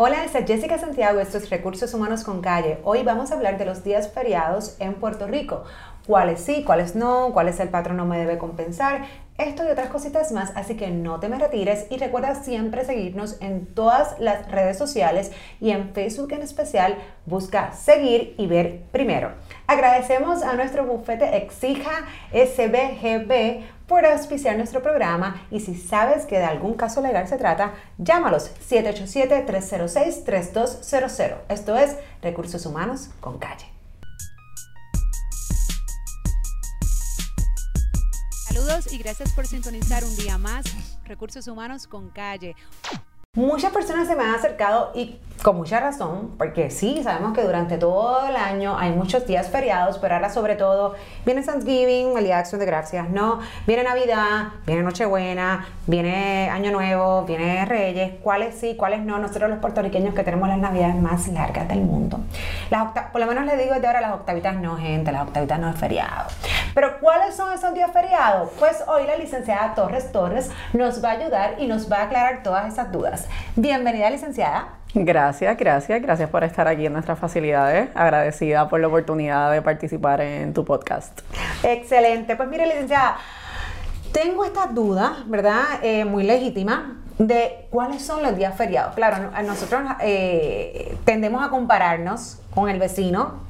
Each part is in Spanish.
Hola, es Jessica Santiago, esto es Recursos Humanos con Calle. Hoy vamos a hablar de los días feriados en Puerto Rico. Cuáles sí, cuáles no, cuáles el patrón no me debe compensar, esto y otras cositas más, así que no te me retires y recuerda siempre seguirnos en todas las redes sociales y en Facebook en especial, busca seguir y ver primero. Agradecemos a nuestro bufete Exija SBGB por auspiciar nuestro programa y si sabes que de algún caso legal se trata, llámalos 787-306-3200. Esto es Recursos Humanos con Calle. Saludos y gracias por sintonizar un día más Recursos Humanos con Calle. Muchas personas se me han acercado y con mucha razón, porque sí, sabemos que durante todo el año hay muchos días feriados, pero ahora sobre todo viene Thanksgiving, el Día de Acción de Gracias, ¿no? Viene Navidad, viene Nochebuena, viene Año Nuevo, viene Reyes, cuáles sí, cuáles no. Nosotros los puertorriqueños que tenemos las Navidades más largas del mundo. Las por lo menos les digo desde ahora, las octavitas no, gente, las octavitas no es feriado. Pero ¿cuáles son esos días feriados? Pues hoy la licenciada Torres Torres nos va a ayudar y nos va a aclarar todas esas dudas. Bienvenida, licenciada. Gracias, gracias, gracias por estar aquí en nuestras facilidades. Agradecida por la oportunidad de participar en tu podcast. Excelente. Pues mire, licenciada, tengo estas dudas, ¿verdad? Eh, muy legítimas de cuáles son los días feriados. Claro, nosotros eh, tendemos a compararnos con el vecino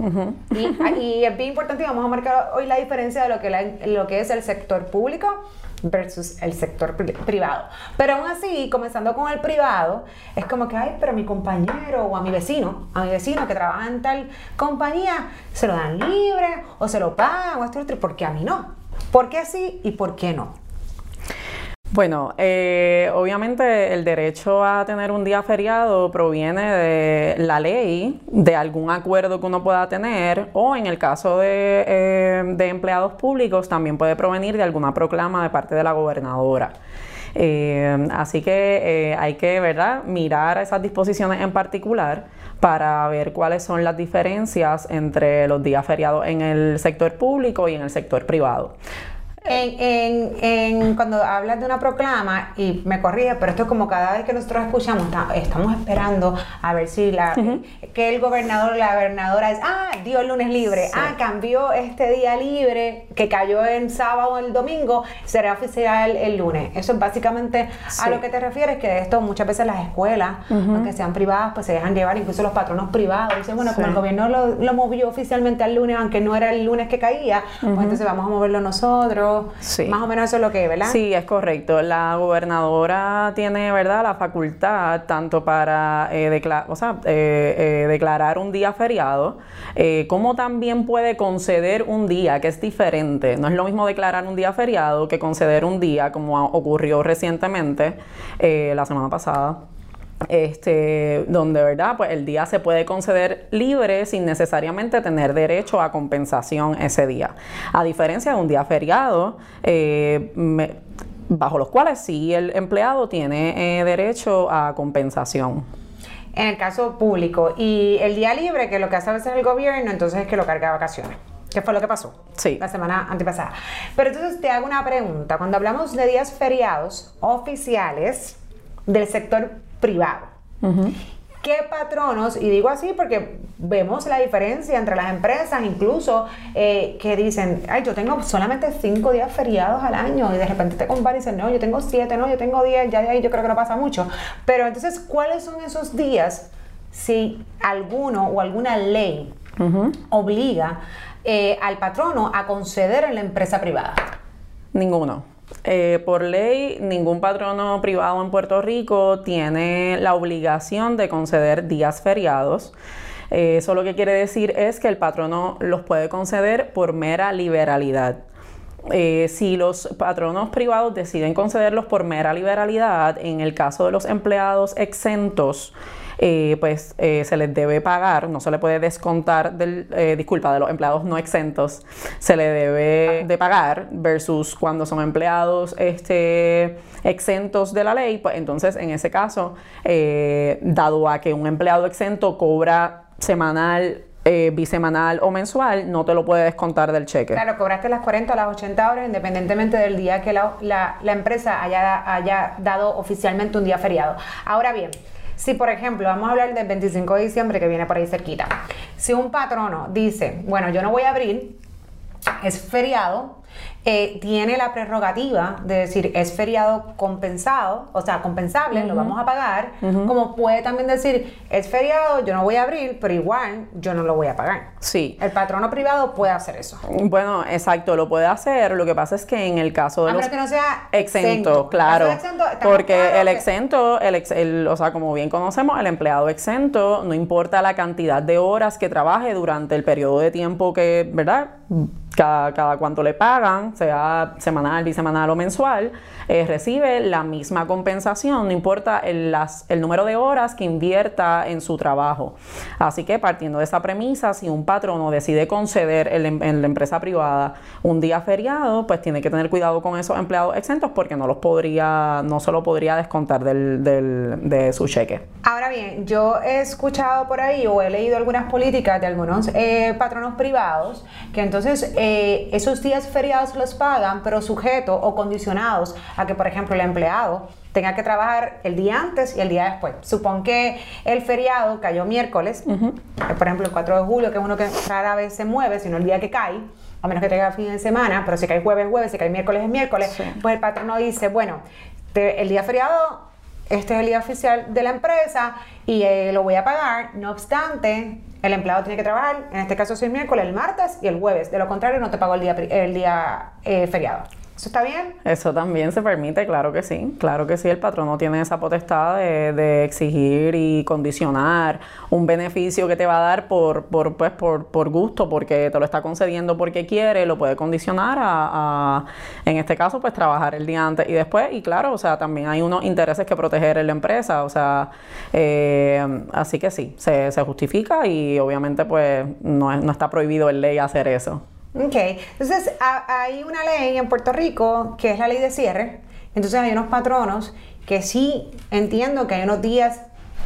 y, es bien importante y vamos a marcar hoy la diferencia de lo que, lo que es el sector público versus el sector privado. Pero aún así, comenzando con el privado, es como que, ay, pero mi compañero o a mi vecino, a mi vecino que trabaja en tal compañía, se lo dan libre o se lo pagan o esto otro, porque a mí no. ¿Por qué sí y por qué no? Bueno, eh, obviamente el derecho a tener un día feriado proviene de la ley, de algún acuerdo que uno pueda tener, o en el caso de, eh, empleados públicos también puede provenir de alguna proclama de parte de la gobernadora. Eh, así que hay que, ¿verdad?, mirar esas disposiciones en particular para ver cuáles son las diferencias entre los días feriados en el sector público y en el sector privado. En, en, cuando hablas de una proclama, y me corrige, pero esto es como cada vez que nosotros escuchamos, estamos esperando a ver si la, que el gobernador o la gobernadora es, ah, dio el lunes libre, ah, cambió este día libre que cayó en sábado o el domingo, será oficial el lunes. Eso es básicamente a lo que te refieres, que de esto muchas veces las escuelas, aunque sean privadas, pues se dejan llevar, incluso los patronos privados, dicen, bueno, como el gobierno lo, lo, movió oficialmente al lunes, aunque no era el lunes que caía, pues entonces vamos a moverlo nosotros más o menos eso es lo que es, ¿verdad? Sí, es correcto. La gobernadora tiene, ¿verdad?, la facultad tanto para eh, eh, eh, declarar un día feriado, como también puede conceder un día, que es diferente. No es lo mismo declarar un día feriado que conceder un día, como ocurrió recientemente la semana pasada este, donde verdad, pues el día se puede conceder libre sin necesariamente tener derecho a compensación ese día. A diferencia de un día feriado, eh, bajo los cuales sí el empleado tiene eh, derecho a compensación. En el caso público y el día libre, que lo que hace a veces el gobierno, entonces es que lo carga a vacaciones. ¿Qué fue lo que pasó? Sí. La semana antepasada. Pero entonces te hago una pregunta. Cuando hablamos de días feriados oficiales del sector privado. ¿Qué patronos? Y digo así porque vemos la diferencia entre las empresas, incluso eh, que dicen, ay, yo tengo solamente cinco días feriados al año, y de repente te comparan y dicen, no, yo tengo siete, no, yo tengo diez, ya de ahí yo creo que no pasa mucho. Pero entonces, ¿cuáles son esos días si alguno o alguna ley obliga eh, al patrono a conceder en la empresa privada? Ninguno. Eh, por ley, ningún patrono privado en Puerto Rico tiene la obligación de conceder días feriados. Eh, eso lo que quiere decir es que el patrono los puede conceder por mera liberalidad. Eh, si los patronos privados deciden concederlos por mera liberalidad, en el caso de los empleados exentos, eh, pues eh, se les debe pagar, no se le puede descontar del, eh, disculpa, de los empleados no exentos, se le debe de pagar versus cuando son empleados este, exentos de la ley, pues entonces en ese caso, dado a que un empleado exento cobra semanal bisemanal o mensual, no te lo puede descontar del cheque. Claro, cobraste las 40 o las 80 horas independientemente del día que la, la, la empresa haya, haya, dado oficialmente un día feriado. Ahora bien, si por ejemplo, vamos a hablar del 25 de diciembre que viene por ahí cerquita, si un patrono dice, bueno, yo no voy a abrir, es feriado, eh, tiene la prerrogativa de decir es feriado compensado, o sea, compensable, lo vamos a pagar, como puede también decir es feriado, yo no voy a abrir, pero igual yo no lo voy a pagar. Sí. El patrono privado puede hacer eso. Bueno, exacto, lo puede hacer. Lo que pasa es que en el caso de a los que no sea exento, claro, porque el exento, el, el, o sea, como bien conocemos, el empleado exento, no importa la cantidad de horas que trabaje durante el periodo de tiempo que, ¿verdad? Cada, cada cuánto le pagan, sea semanal, bisemanal o mensual, eh, recibe la misma compensación, no importa el, número de horas que invierta en su trabajo. Así que partiendo de esa premisa, si un patrono decide conceder en, la empresa privada un día feriado, pues tiene que tener cuidado con esos empleados exentos porque no los podría, no se lo podría descontar del, de su cheque. Ahora bien, yo he escuchado por ahí o he leído algunas políticas de algunos eh, patronos privados que entonces eh, esos días feriados los pagan, pero sujetos o condicionados a que, por ejemplo, el empleado tenga que trabajar el día antes y el día después. Supón que el feriado cayó miércoles, por ejemplo, el 4 de julio, que es uno que rara vez se mueve, sino el día que cae, a menos que tenga fin de semana, pero si cae jueves, jueves, si cae miércoles, es miércoles, pues el patrono dice, bueno, el día feriado este es el día oficial de la empresa y eh, lo voy a pagar. No obstante, el empleado tiene que trabajar, en este caso es el miércoles, el martes y el jueves. De lo contrario, no te pago el día, el día eh, feriado. ¿Eso está bien? Eso también se permite, claro que sí. Claro que sí, el patrono tiene esa potestad de, exigir y condicionar un beneficio que te va a dar por, por, pues, por, por gusto, porque te lo está concediendo porque quiere, lo puede condicionar a, en este caso, pues trabajar el día antes y después. Y claro, o sea, también hay unos intereses que proteger en la empresa, o sea, eh, así que sí, se, se justifica y obviamente pues no, no está prohibido en ley hacer eso. Ok, entonces hay una ley en Puerto Rico que es la ley de cierre. Entonces hay unos patronos que sí entiendo que hay unos días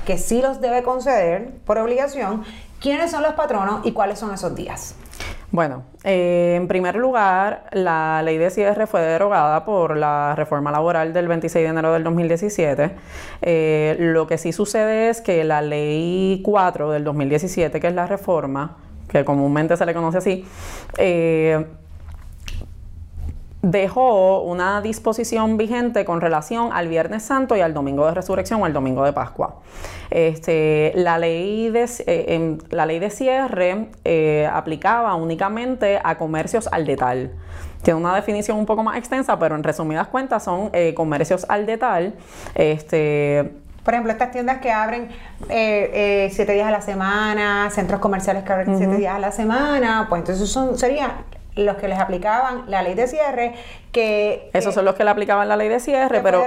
que sí los debe conceder por obligación. ¿Quiénes son los patronos y cuáles son esos días? Bueno, eh, en primer lugar, la ley de cierre fue derogada por la reforma laboral del 26 de enero del 2017. Eh, lo que sí sucede es que la ley 4 del 2017, que es la reforma, que comúnmente se le conoce así, eh, dejó una disposición vigente con relación al Viernes Santo y al Domingo de Resurrección o al Domingo de Pascua. Este, la, ley de, eh, la ley de cierre eh, aplicaba únicamente a comercios al detal. Tiene una definición un poco más extensa, pero en resumidas cuentas son comercios al detal. Este, por ejemplo, estas tiendas que abren eh, eh, siete días a la semana, centros comerciales que abren siete días a la semana, pues entonces son, serían los que les aplicaban la ley de cierre, que... Esos son los que le aplicaban la ley de cierre, pero,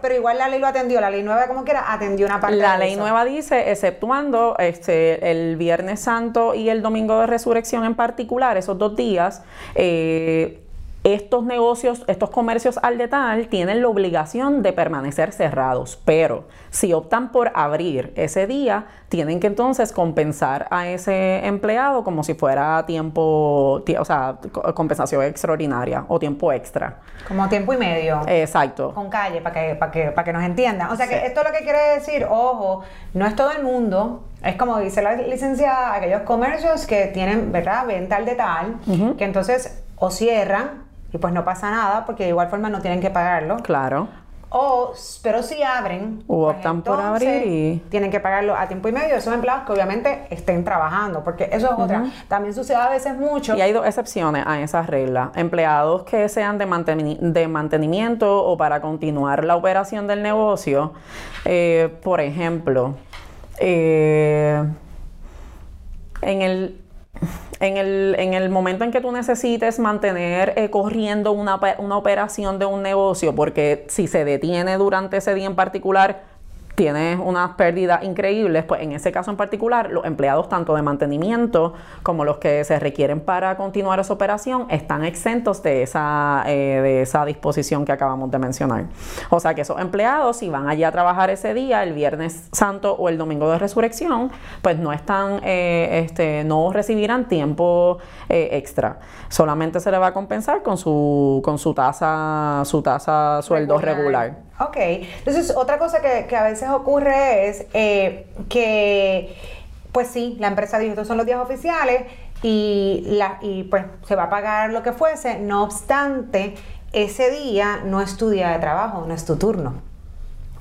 pero, igual la ley lo atendió, la ley nueva como quiera atendió una parte La ley nueva dice, exceptuando este, el Viernes Santo y el Domingo de Resurrección en particular, esos dos días, eh, estos negocios, estos comercios al detalle tienen la obligación de permanecer cerrados, pero si optan por abrir ese día, tienen que entonces compensar a ese empleado como si fuera tiempo, o sea, compensación extraordinaria o tiempo extra. Como tiempo y medio. Exacto. Con calle, para que, para que, para que nos entiendan. O sea que esto lo que quiere decir, ojo, no es todo el mundo, es como dice la licenciada, aquellos comercios que tienen, ¿verdad?, venta al detalle, que entonces o cierran y pues no pasa nada porque de igual forma no tienen que pagarlo. Claro. O, pero si abren, o pues optan por abrir y tienen que pagarlo a tiempo y medio esos empleados que obviamente estén trabajando, porque eso es otra. También sucede a veces mucho. Y hay dos excepciones a esa regla. Empleados que sean de, de mantenimiento o para continuar la operación del negocio. Eh, por ejemplo, eh, en el en el, en el, momento en que tú necesites mantener eh, corriendo una, una operación de un negocio, porque si se detiene durante ese día en particular, tienes unas pérdidas increíbles, pues en ese caso en particular, los empleados tanto de mantenimiento como los que se requieren para continuar esa operación están exentos de esa, eh, de esa disposición que acabamos de mencionar. O sea que esos empleados, si van allá a trabajar ese día, el Viernes Santo o el Domingo de Resurrección, pues no están, eh, este, no recibirán tiempo eh, extra. Solamente se le va a compensar con su, con su tasa, su tasa sueldo regular. Ok, entonces otra cosa que, a veces ocurre es eh, que, pues sí, la empresa dijo, estos son los días oficiales y, la, y pues se va a pagar lo que fuese, no obstante, ese día no es tu día de trabajo, no es tu turno.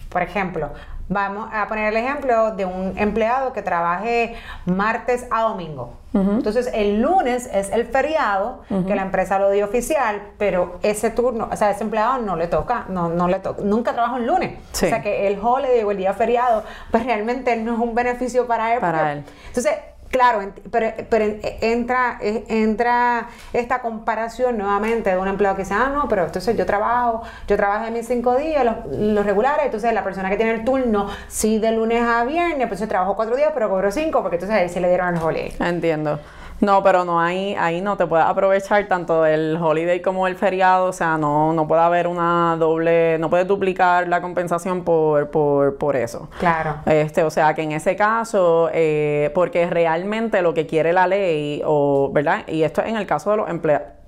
Por ejemplo, Vamos a poner el ejemplo de un empleado que trabaje martes a domingo. Entonces, el lunes es el feriado que la empresa lo dio oficial, pero ese turno, o sea, ese empleado no le toca, no, no le toca, nunca trabaja un lunes. O sea, que el holiday o el día feriado, pues realmente no es un beneficio para él. Para él. Entonces, Claro, pero, pero, entra, entra esta comparación nuevamente de un empleado que dice, ah, no, pero entonces yo trabajo, yo trabajo en mis cinco días, los, regulares, entonces la persona que tiene el turno, sí, de lunes a viernes, pues yo trabajo cuatro días, pero cobro cinco, porque entonces ahí se le dieron el holiday. Entiendo. No, pero no hay, ahí no te puedes aprovechar tanto el holiday como el feriado, o sea, no, no puede haber una doble, no puedes duplicar la compensación por, por, por eso. Claro. Este, o sea que en ese caso, eh, porque realmente lo que quiere la ley, o, ¿verdad? Y esto es en el caso de los empleados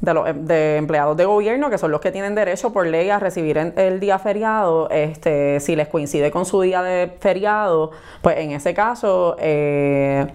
de los de empleados de gobierno, que son los que tienen derecho por ley a recibir el día feriado, este, si les coincide con su día de feriado, pues en ese caso, eh,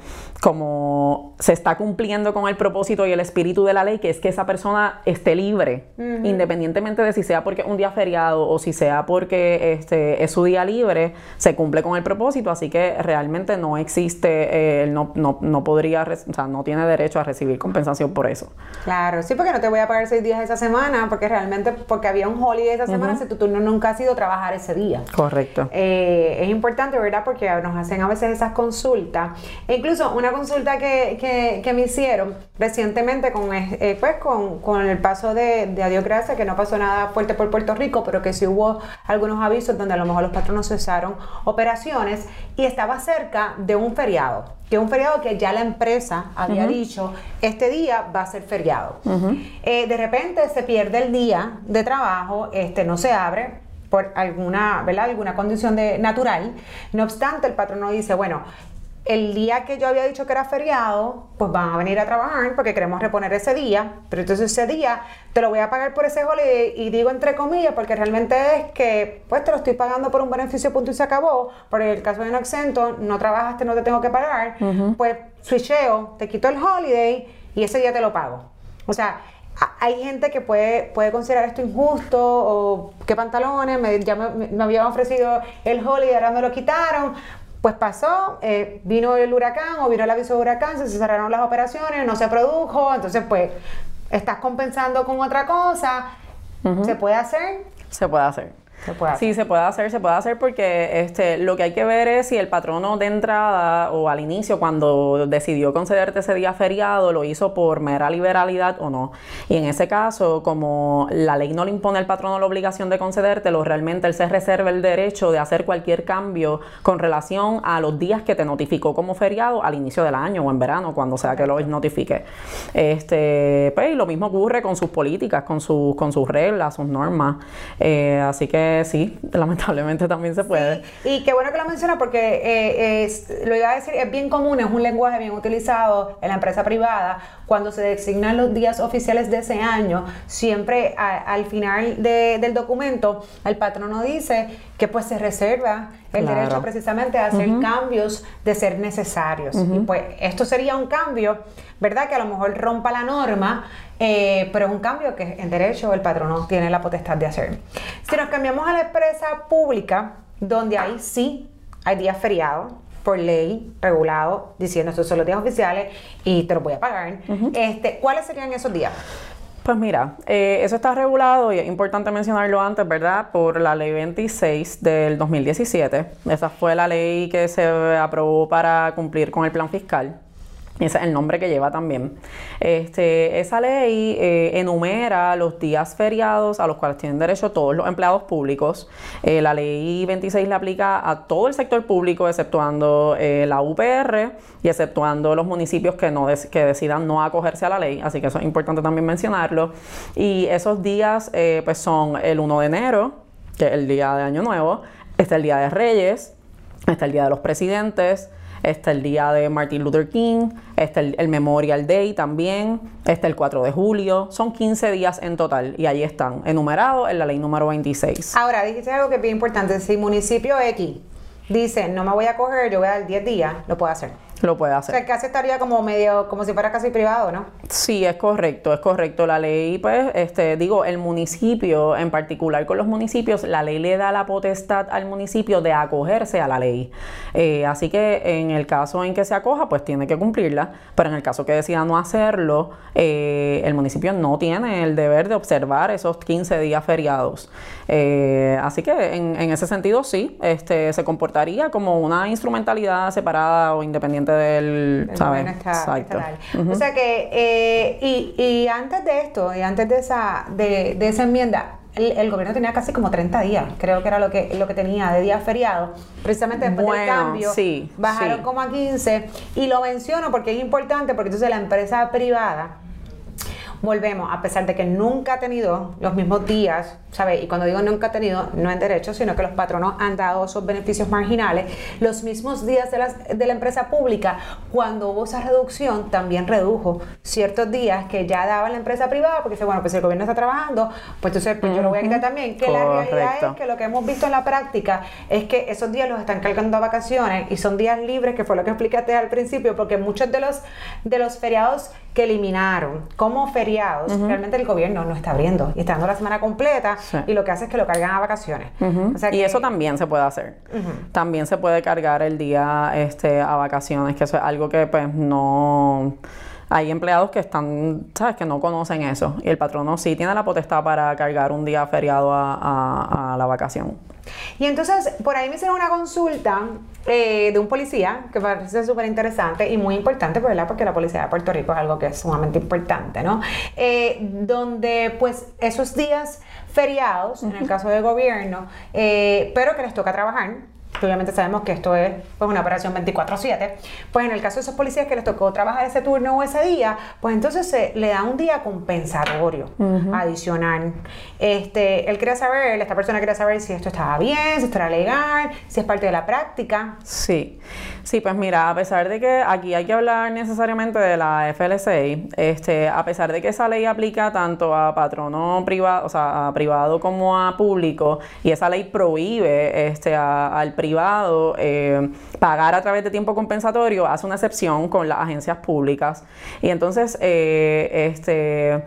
como se está cumpliendo con el propósito y el espíritu de la ley, que es que esa persona esté libre, independientemente de si sea porque es un día feriado o si sea porque este, es su día libre, se cumple con el propósito, así que realmente no existe, eh, no, no, no, podría, o sea, no tiene derecho a recibir compensación por eso. Claro, sí, porque no te voy a pagar seis días esa semana, porque realmente, porque había un holiday esa semana, si tu turno nunca ha sido trabajar ese día. Correcto. Eh, es importante, ¿verdad? Porque nos hacen a veces esas consultas. E incluso una consulta que, que, me hicieron recientemente con, eh, pues, con, con, el paso de, de Adiós Gracias, que no pasó nada fuerte por Puerto Rico, pero que sí hubo algunos avisos donde a lo mejor los patronos cesaron operaciones y estaba cerca de un feriado que es un feriado que ya la empresa había dicho, este día va a ser feriado. Eh, de repente se pierde el día de trabajo, este no se abre por alguna, ¿verdad? alguna condición de, natural. No obstante, el patrono dice, bueno, el día que yo había dicho que era feriado, pues van a venir a trabajar porque queremos reponer ese día, pero entonces ese día te lo voy a pagar por ese holiday y digo entre comillas porque realmente es que pues te lo estoy pagando por un beneficio punto y se acabó, por el caso de un acento, no trabajaste, no te tengo que pagar, pues switcheo, te quito el holiday y ese día te lo pago. O sea, hay gente que puede, puede considerar esto injusto o qué pantalones, me, ya me, me habían ofrecido el holiday, ahora me lo quitaron. Pues pasó, eh, vino el huracán o vino el aviso de huracán, se cerraron las operaciones, no se produjo, entonces pues estás compensando con otra cosa. ¿Se puede hacer? Se puede hacer. Sí, se puede hacer, se puede hacer porque este, lo que hay que ver es si el patrono de entrada o al inicio, cuando decidió concederte ese día feriado, lo hizo por mera liberalidad o no. Y en ese caso, como la ley no le impone al patrono la obligación de concedértelo, realmente él se reserva el derecho de hacer cualquier cambio con relación a los días que te notificó como feriado al inicio del año o en verano, cuando sea que lo notifique. Este, pues, y lo mismo ocurre con sus políticas, con, sus con sus reglas, sus normas. Eh, así que sí, lamentablemente también se puede. Y qué bueno que lo menciona porque eh, lo iba a decir, es bien común, es un lenguaje bien utilizado en la empresa privada. Cuando se designan los días oficiales de ese año, siempre al final del documento, el patrono dice que pues se reserva el derecho precisamente a hacer cambios de ser necesarios. Y pues esto sería un cambio, ¿verdad? Que a lo mejor rompa la norma, eh, pero es un cambio que en derecho el patrono tiene la potestad de hacer. Si nos cambiamos a la empresa pública, donde ahí sí hay días feriados, por ley regulado diciendo estos son los días oficiales y te los voy a pagar. este, ¿Cuáles serían esos días? Pues mira, eh, eso está regulado y es importante mencionarlo antes, ¿verdad? Por la ley 26 del 2017. Esa fue la ley que se aprobó para cumplir con el plan fiscal. Ese es el nombre que lleva también. Este, esa ley eh, enumera los días feriados a los cuales tienen derecho todos los empleados públicos. Eh, la ley 26 le aplica a todo el sector público, exceptuando eh, la UPR y exceptuando los municipios que, no que decidan no acogerse a la ley. Así que eso es importante también mencionarlo. Y esos días pues son el 1 de enero, que es el día de Año Nuevo, está el Día de Reyes, está el Día de los Presidentes, está el día de Martin Luther King, está el, el Memorial Day también, está el 4 de julio, son 15 días en total y ahí están enumerados en la ley número 26. Ahora, dijiste algo que es bien importante, si municipio X dice, no me voy a coger, yo voy a dar 10 días, lo puedo hacer. Lo puede O hacer. sea, casi estaría como medio, como si fuera casi privado, ¿no? Sí, es correcto, es correcto. La ley, pues, este, digo, el municipio, en particular con los municipios, la ley le da la potestad al municipio de acogerse a la ley. Eh, así que en el caso en que se acoja, pues tiene que cumplirla, pero en el caso que decida no hacerlo, eh, el municipio no tiene el deber de observar esos 15 días feriados. Eh, así que en, en ese sentido, sí, este, se comportaría como una instrumentalidad separada o independiente del, El ¿sabes? está- Exacto. O sea que, eh, y, y antes de esto, y antes de esa, de, de esa enmienda, el, el gobierno tenía casi como 30 días, creo que era lo que, lo que tenía de días feriados. Precisamente después del cambio, sí, bajaron sí. como a 15. Y lo menciono porque es importante, porque entonces la empresa privada volvemos, a pesar de que nunca ha tenido los mismos días, ¿sabes? Y cuando digo nunca ha tenido, no en derecho, sino que los patronos han dado esos beneficios marginales, los mismos días de, las- de la empresa pública, cuando hubo esa reducción, también redujo ciertos días que ya daba la empresa privada, porque dice, bueno, pues si el gobierno está trabajando, pues entonces pues yo lo voy a quitar también. Que la realidad Correcto. es que lo que hemos visto en la práctica es que esos días los están cargando a vacaciones y son días libres, que fue lo que explicaste al principio, porque muchos de los, de los feriados que eliminaron como feriados, realmente el gobierno no está abriendo y está dando la semana completa Sí. y lo que hace es que lo cargan a vacaciones. O sea y eso también se puede hacer. También se puede cargar el día este, a vacaciones, que eso es algo que pues no... Hay empleados que están, ¿sabes? Que no conocen eso. Y el patrono sí tiene la potestad para cargar un día feriado a, a- a la vacación. Y entonces, por ahí me hicieron una consulta eh, de un policía que parece súper interesante y muy importante, pues, ¿verdad? Porque la policía de Puerto Rico es algo que es sumamente importante, ¿no? Eh, donde, pues, esos días feriados, en el caso del gobierno, eh, pero que les toca trabajar, que obviamente sabemos que esto es pues, una operación 24/7, pues en el caso de esos policías que les tocó trabajar ese turno o ese día, pues entonces se le da un día compensatorio adicional. Este, él quería saber, esta persona quería saber si esto estaba bien, si esto era legal, si es parte de la práctica. Sí, sí, pues mira, a pesar de que aquí hay que hablar necesariamente de la FLCI, este, a pesar de que esa ley aplica tanto a patrono privado, o sea, a privado como a público, y esa ley prohíbe este, a- al privado eh, pagar a través de tiempo compensatorio, hace una excepción con las agencias públicas. Y entonces, eh, este...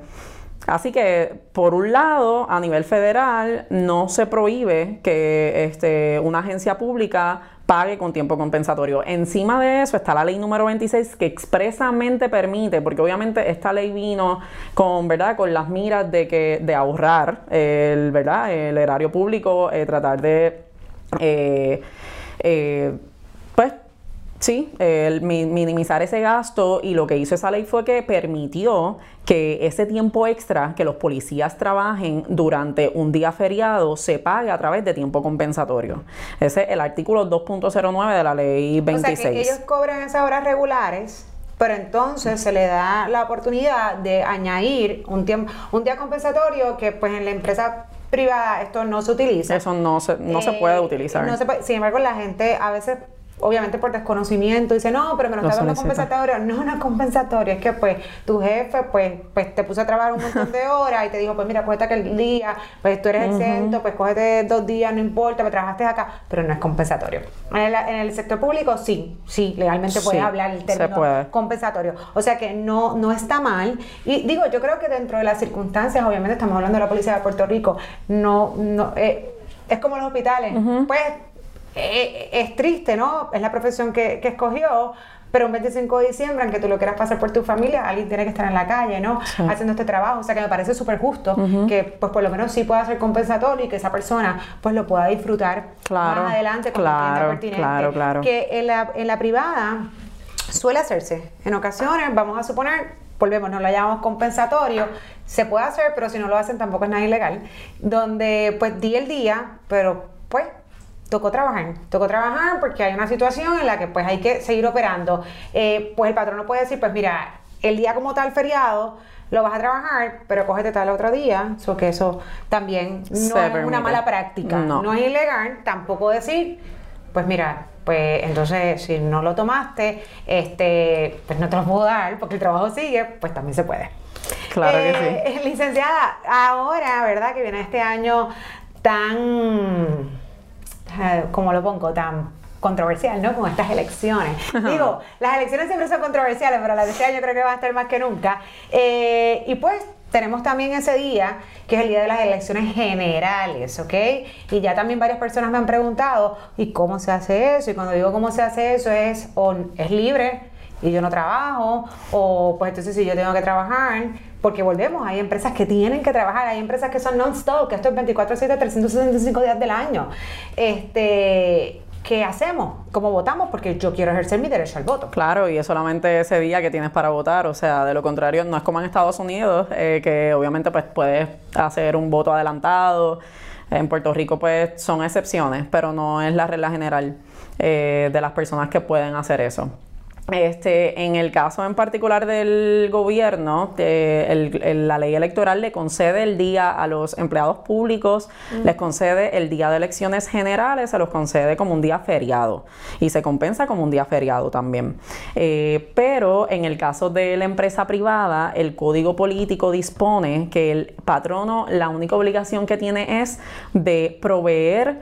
Así que, por un lado, a nivel federal, no se prohíbe que este, una agencia pública pague con tiempo compensatorio. Encima de eso está la ley número 26 que expresamente permite, porque obviamente esta ley vino con, ¿verdad? con las miras de que de ahorrar el, ¿verdad? el erario público, eh, tratar de eh, eh, pues Sí, el mi- minimizar ese gasto y lo que hizo esa ley fue que permitió que ese tiempo extra que los policías trabajen durante un día feriado se pague a través de tiempo compensatorio. Ese es el artículo 2.09 de la ley 26. O sea que ellos cobran esas horas regulares, pero entonces se le da la oportunidad de añadir un tiempo, un día compensatorio que pues en la empresa privada esto no se utiliza. Eso no se, no se Eh, puede utilizar. no se puede- sin embargo, la gente a veces, obviamente por desconocimiento, dice, no, pero me lo Lo está dando compensatorio. No, no es compensatorio, es que pues tu jefe pues, pues te puso a trabajar un montón de horas y te dijo, pues mira, cógete aquel día, pues tú eres exento, pues cógete dos días, no importa, me trabajaste acá, pero no es compensatorio. En el, en el sector público sí, sí, legalmente puedes Sí, hablar el se término puede. compensatorio. O sea que no, no está mal. Y digo, yo creo que dentro de las circunstancias, obviamente estamos hablando de la policía de Puerto Rico, no, no, eh, es como los hospitales. Pues eh, es triste, ¿no? Es la profesión que, que escogió. Pero un 25 de diciembre, aunque tú lo quieras pasar por tu familia, alguien tiene que estar en la calle, ¿no? Haciendo este trabajo. O sea que me parece súper justo que, pues, por lo menos sí pueda ser compensatorio y que esa persona, pues, lo pueda disfrutar Claro, más adelante cuando claro, pertinente. claro, claro. Que en la, en la privada suele hacerse. En ocasiones, vamos a suponer, volvemos, no lo llamamos compensatorio, se puede hacer, pero si no lo hacen tampoco es nada ilegal, donde pues di el día, pero pues tocó trabajar, tocó trabajar porque hay una situación en la que pues hay que seguir operando. Eh, pues el patrón no puede decir, pues mira, el día como tal feriado, lo vas a trabajar, pero cógete tal otro día, so que eso también no Se es una mala práctica, No. no es ilegal, tampoco decir, pues mira, pues entonces si no lo tomaste, este, pues no te lo puedo dar porque el trabajo sigue, pues también se puede. Claro que sí. Eh, licenciada, ahora, ¿verdad? Que viene este año tan, como lo pongo, tan controversial, ¿no? Con estas elecciones. Digo, las elecciones siempre son controversiales, pero la de este año creo que va a estar más que nunca. Eh, y pues tenemos también ese día, que es el día de las elecciones generales, ¿ok? Y ya también varias personas me han preguntado, ¿y cómo se hace eso? Y cuando digo cómo se hace eso es, o es libre y yo no trabajo, o pues entonces si yo tengo que trabajar, porque volvemos, hay empresas que tienen que trabajar, hay empresas que son non-stop, que esto es 24/7, 365 días del año. Este, ¿qué hacemos? ¿Cómo votamos? Porque yo quiero ejercer mi derecho al voto. Claro, y es solamente ese día que tienes para votar, o sea, de lo contrario, no es como en Estados Unidos, eh, que obviamente pues puedes hacer un voto adelantado. En Puerto Rico pues son excepciones, pero no es la regla general eh, de las personas que pueden hacer eso. Este, en el caso en particular del gobierno, la ley electoral le concede el día a los empleados públicos, les concede el día de elecciones generales, se los concede como un día feriado y se compensa como un día feriado también. Eh, pero en el caso de la empresa privada, el código político dispone que el patrono la única obligación que tiene es de proveer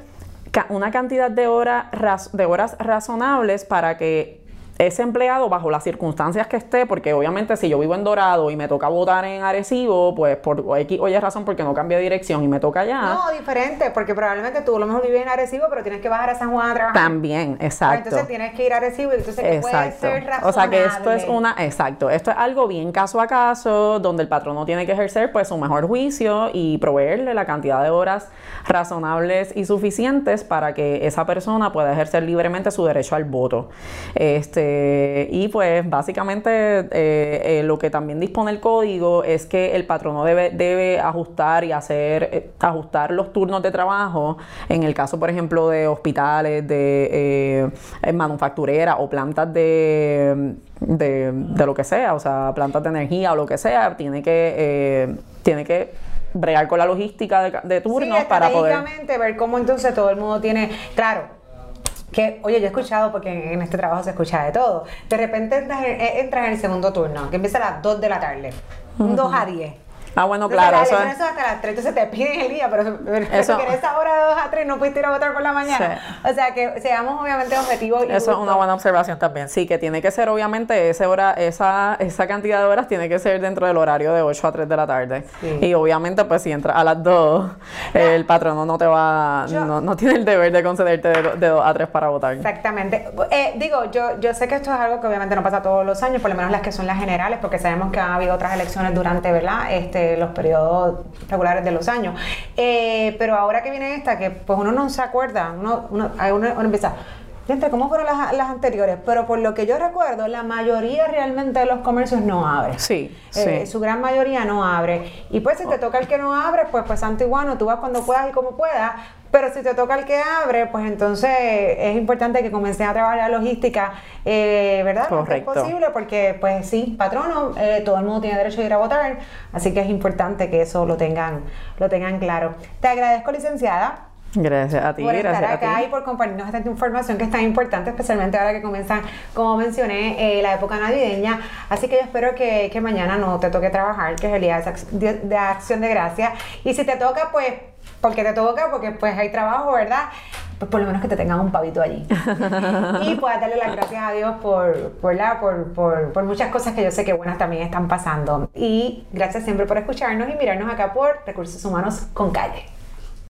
una cantidad de, de horas razonables para que ese empleado, bajo las circunstancias que esté, porque obviamente si yo vivo en Dorado y me toca votar en Arecibo, pues por X o Y razón porque no cambia de dirección y me toca allá. No, diferente, porque probablemente tú a lo mejor vives en Arecibo, pero tienes que bajar a San Juan a trabajar. También, exacto. entonces tienes que ir a Arecibo y entonces exacto. puede ser razonable. O sea que esto es una, exacto, esto es algo bien caso a caso, donde el patrono tiene que ejercer pues su mejor juicio y proveerle la cantidad de horas razonables y suficientes para que esa persona pueda ejercer libremente su derecho al voto. Este eh, y pues básicamente eh, eh, lo que también dispone el código es que el patrono debe, debe ajustar y hacer, ajustar los turnos de trabajo en el caso, por ejemplo, de hospitales, de manufactureras o plantas de, de, lo que sea, o sea, plantas de energía o lo que sea, tiene que, tiene que bregar con la logística de, de turnos para poder... ver cómo entonces todo el mundo tiene, claro, que, oye, yo he escuchado, porque en este trabajo se escucha de todo, de repente entras en, eh, el segundo turno, que empieza a las 2 de la tarde, un 2 a 10. Ah, bueno, claro. eso, es... hasta las 3, entonces te piden el día, pero, eso... que en esa hora de 2 a 3 no pudiste ir a votar por la mañana. O sea, que seamos obviamente objetivos. Y eso es una buena observación también. Sí, que tiene que ser obviamente esa hora, esa, esa cantidad de horas tiene que ser dentro del horario de 8 a 3 de la tarde. Y obviamente, pues si entras a las 2, el patrono no te va, no, no, tiene el deber de concederte de, 2 a 3 para votar. Exactamente. Eh, digo, yo, yo sé que esto es algo que obviamente no pasa todos los años, por lo menos las que son las generales, porque sabemos que ha habido otras elecciones durante, ¿verdad? Este, los periodos regulares de los años. Eh, pero ahora que viene esta, que pues uno no se acuerda, uno, uno, uno, empieza, Gente, ¿cómo fueron las, las, anteriores? Pero por lo que yo recuerdo, la mayoría realmente de los comercios no abre. Sí, eh, sí. Su gran mayoría no abre. Y pues si te toca el que no abre, pues pues antiguano, tú vas cuando puedas y como puedas. Pero si te toca el que abre, pues entonces es importante que comiencen a trabajar la logística, eh, ¿verdad? Correcto. Es posible, porque pues sí, patrono, eh, todo el mundo tiene derecho a ir a votar, así que es importante que eso lo tengan, lo tengan claro. Te agradezco, licenciada. Gracias a ti, por gracias estar acá y por compartirnos esta información que es tan importante, especialmente ahora que comienza, como mencioné, eh, la época navideña. Así que yo espero que, que, mañana no te toque trabajar, que es el día de, de acción de gracia. Y si te toca, pues, porque te toca, porque pues hay trabajo, ¿verdad? Pues por lo menos que te tengan un pavito allí. y puedas darle las gracias a Dios por, por, la, por, por, por muchas cosas que yo sé que buenas también están pasando. Y gracias siempre por escucharnos y mirarnos acá por Recursos Humanos con Calle.